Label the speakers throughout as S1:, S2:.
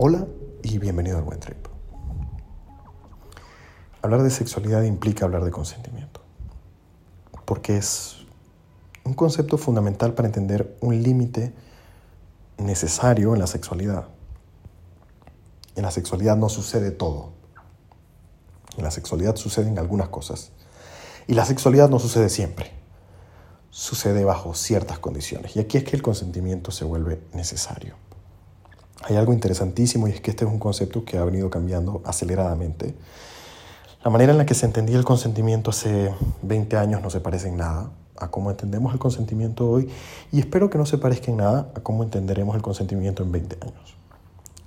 S1: Hola y bienvenido al Buen Trip. Hablar de sexualidad implica hablar de consentimiento, porque es un concepto fundamental para entender un límite necesario en la sexualidad. En la sexualidad no sucede todo. En la sexualidad suceden algunas cosas. Y la sexualidad no sucede siempre. Sucede bajo ciertas condiciones. Y aquí es que el consentimiento se vuelve necesario. Hay algo interesantísimo y es que este es un concepto que ha venido cambiando aceleradamente. La manera en la que se entendía el consentimiento hace 20 años no se parece en nada a cómo entendemos el consentimiento hoy y espero que no se parezca en nada a cómo entenderemos el consentimiento en 20 años.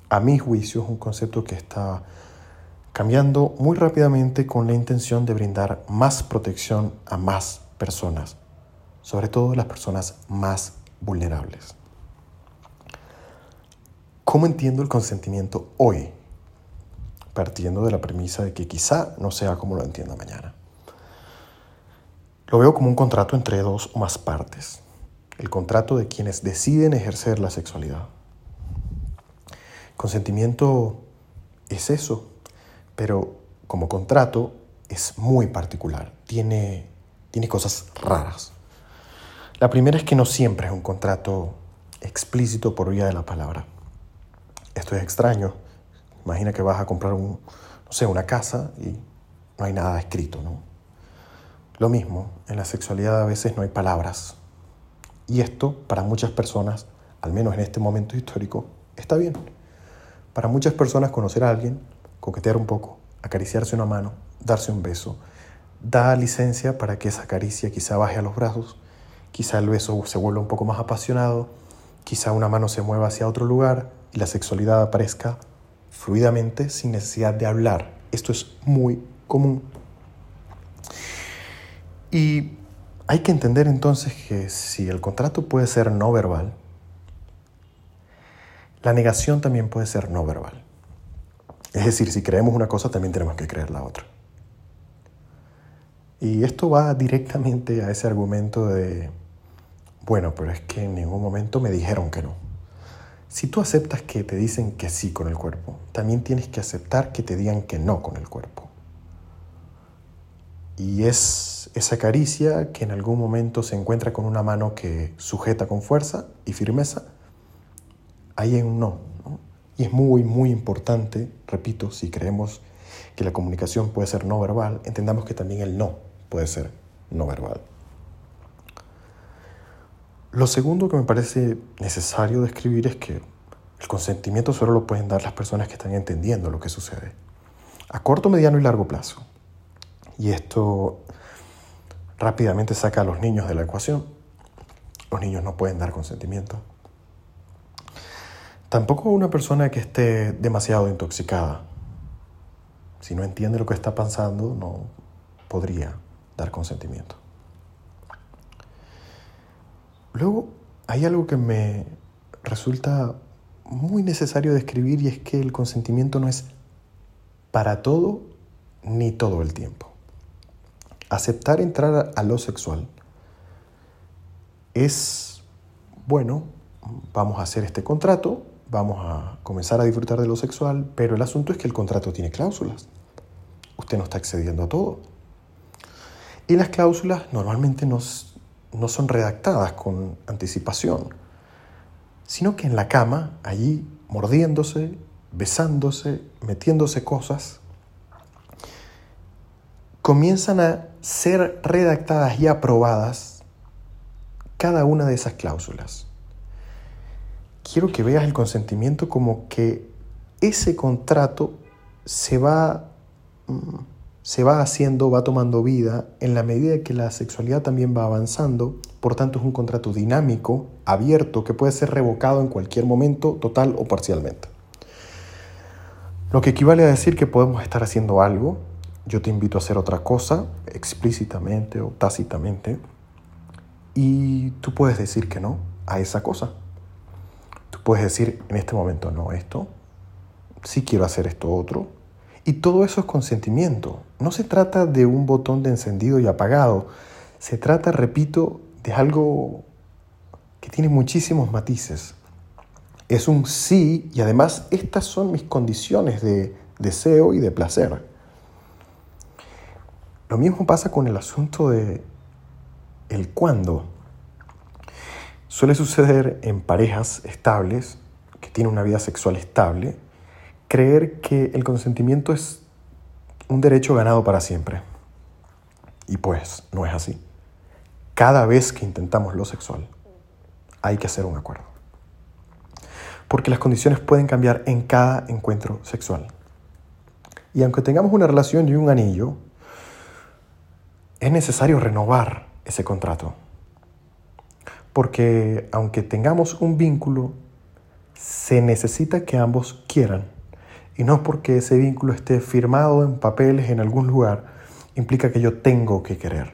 S1: A mi juicio es un concepto que está cambiando muy rápidamente con la intención de brindar más protección a más personas, sobre todo las personas más vulnerables. ¿Cómo entiendo el consentimiento hoy? Partiendo de la premisa de que quizá no sea como lo entienda mañana. Lo veo como un contrato entre dos o más partes. El contrato de quienes deciden ejercer la sexualidad. Consentimiento es eso, pero como contrato es muy particular. Tiene, tiene cosas raras. La primera es que no siempre es un contrato explícito por vía de la palabra. Esto es extraño. Imagina que vas a comprar un, no sé, una casa y no hay nada escrito, ¿no? Lo mismo, en la sexualidad a veces no hay palabras. Y esto, para muchas personas, al menos en este momento histórico, está bien. Para muchas personas conocer a alguien, coquetear un poco, acariciarse una mano, darse un beso, da licencia para que esa caricia quizá baje a los brazos, quizá el beso se vuelva un poco más apasionado, quizá una mano se mueva hacia otro lugar y la sexualidad aparezca fluidamente sin necesidad de hablar. Esto es muy común. Y hay que entender entonces que si el contrato puede ser no verbal, la negación también puede ser no verbal. Es decir, si creemos una cosa, también tenemos que creer la otra. Y esto va directamente a ese argumento de, bueno, pero es que en ningún momento me dijeron que no. Si tú aceptas que te dicen que sí con el cuerpo, también tienes que aceptar que te digan que no con el cuerpo. Y es esa caricia que en algún momento se encuentra con una mano que sujeta con fuerza y firmeza, ahí en un no. Y es muy, muy importante, repito, si creemos que la comunicación puede ser no verbal, entendamos que también el no puede ser no verbal. Lo segundo que me parece necesario describir es que el consentimiento solo lo pueden dar las personas que están entendiendo lo que sucede, a corto, mediano y largo plazo. Y esto rápidamente saca a los niños de la ecuación. Los niños no pueden dar consentimiento. Tampoco una persona que esté demasiado intoxicada. Si no entiende lo que está pasando, no podría dar consentimiento. Luego hay algo que me resulta muy necesario describir y es que el consentimiento no es para todo ni todo el tiempo. Aceptar entrar a lo sexual es, bueno, vamos a hacer este contrato, vamos a comenzar a disfrutar de lo sexual, pero el asunto es que el contrato tiene cláusulas. Usted no está accediendo a todo. Y las cláusulas normalmente nos no son redactadas con anticipación, sino que en la cama, allí mordiéndose, besándose, metiéndose cosas, comienzan a ser redactadas y aprobadas cada una de esas cláusulas. Quiero que veas el consentimiento como que ese contrato se va mm, se va haciendo, va tomando vida en la medida que la sexualidad también va avanzando. Por tanto, es un contrato dinámico, abierto, que puede ser revocado en cualquier momento, total o parcialmente. Lo que equivale a decir que podemos estar haciendo algo, yo te invito a hacer otra cosa, explícitamente o tácitamente, y tú puedes decir que no a esa cosa. Tú puedes decir en este momento no esto, sí quiero hacer esto otro, y todo eso es consentimiento. No se trata de un botón de encendido y apagado. Se trata, repito, de algo que tiene muchísimos matices. es un sí y además estas son mis condiciones de deseo y de placer. Lo mismo pasa con el asunto de el cuándo. Suele suceder en parejas estables, que tienen una vida sexual estable, creer que el consentimiento es un derecho ganado para siempre. Y pues no es así. Cada vez que intentamos lo sexual, hay que hacer un acuerdo. Porque las condiciones pueden cambiar en cada encuentro sexual. Y aunque tengamos una relación y un anillo, es necesario renovar ese contrato. Porque aunque tengamos un vínculo, se necesita que ambos quieran. Y no porque ese vínculo esté firmado en papeles en algún lugar, implica que yo tengo que querer.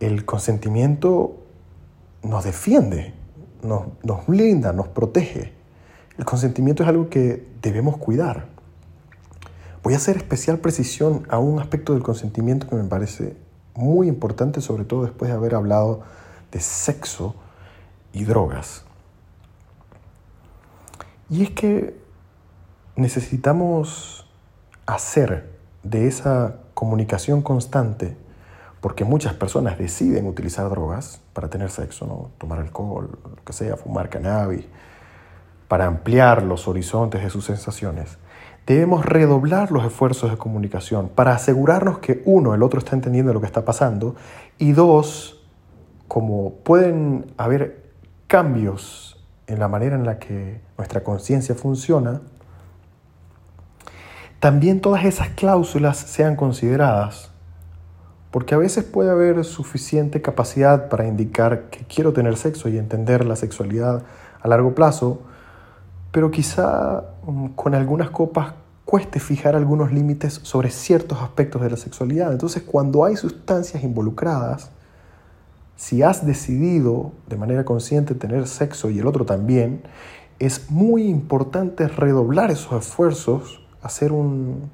S1: El consentimiento nos defiende, nos, nos blinda, nos protege. El consentimiento es algo que debemos cuidar. Voy a hacer especial precisión a un aspecto del consentimiento que me parece muy importante, sobre todo después de haber hablado de sexo y drogas. Y es que necesitamos hacer de esa comunicación constante, porque muchas personas deciden utilizar drogas para tener sexo, tomar alcohol, lo que sea, fumar cannabis, para ampliar los horizontes de sus sensaciones. Debemos redoblar los esfuerzos de comunicación para asegurarnos que uno, el otro está entendiendo lo que está pasando y dos, como pueden haber cambios en la manera en la que nuestra conciencia funciona, también todas esas cláusulas sean consideradas, porque a veces puede haber suficiente capacidad para indicar que quiero tener sexo y entender la sexualidad a largo plazo, pero quizá mm, con algunas copas cueste fijar algunos límites sobre ciertos aspectos de la sexualidad. Entonces, cuando hay sustancias involucradas, si has decidido de manera consciente tener sexo y el otro también, es muy importante redoblar esos esfuerzos, hacer un,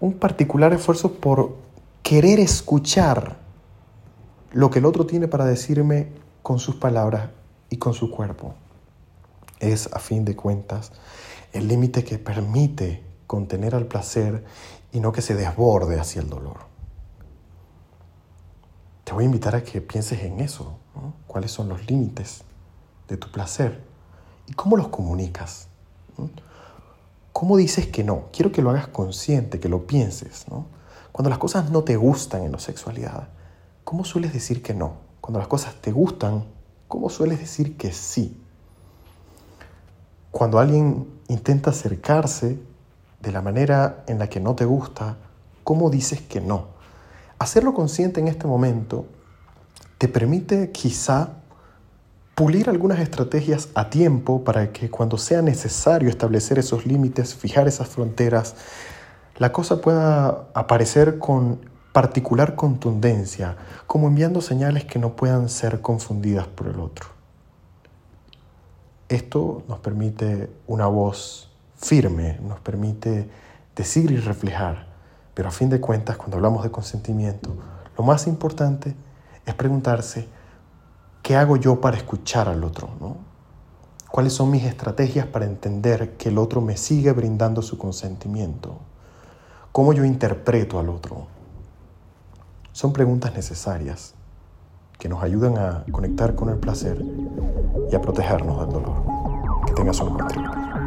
S1: un particular esfuerzo por querer escuchar lo que el otro tiene para decirme con sus palabras y con su cuerpo es, a fin de cuentas, el límite que permite contener al placer y no que se desborde hacia el dolor. Te voy a invitar a que pienses en eso, cuáles son los límites de tu placer y cómo los comunicas. ¿Cómo dices que no? Quiero que lo hagas consciente, que lo pienses. Cuando las cosas no te gustan en la sexualidad, ¿cómo sueles decir que no? Cuando las cosas te gustan, ¿cómo sueles decir que sí? Cuando alguien intenta acercarse de la manera en la que no te gusta, ¿cómo dices que no? Hacerlo consciente en este momento te permite quizá pulir algunas estrategias a tiempo para que cuando sea necesario establecer esos límites, fijar esas fronteras, la cosa pueda aparecer con particular contundencia, como enviando señales que no puedan ser confundidas por el otro. Esto nos permite una voz firme, nos permite decir y reflejar, pero a fin de cuentas, cuando hablamos de consentimiento, lo más importante es preguntarse, ¿qué hago yo para escuchar al otro? ¿Cuáles son mis estrategias para entender que el otro me sigue brindando su consentimiento? ¿Cómo yo interpreto al otro? Son preguntas necesarias que nos ayudan a conectar con el placer y a protegernos del dolor. Que tengas un buen.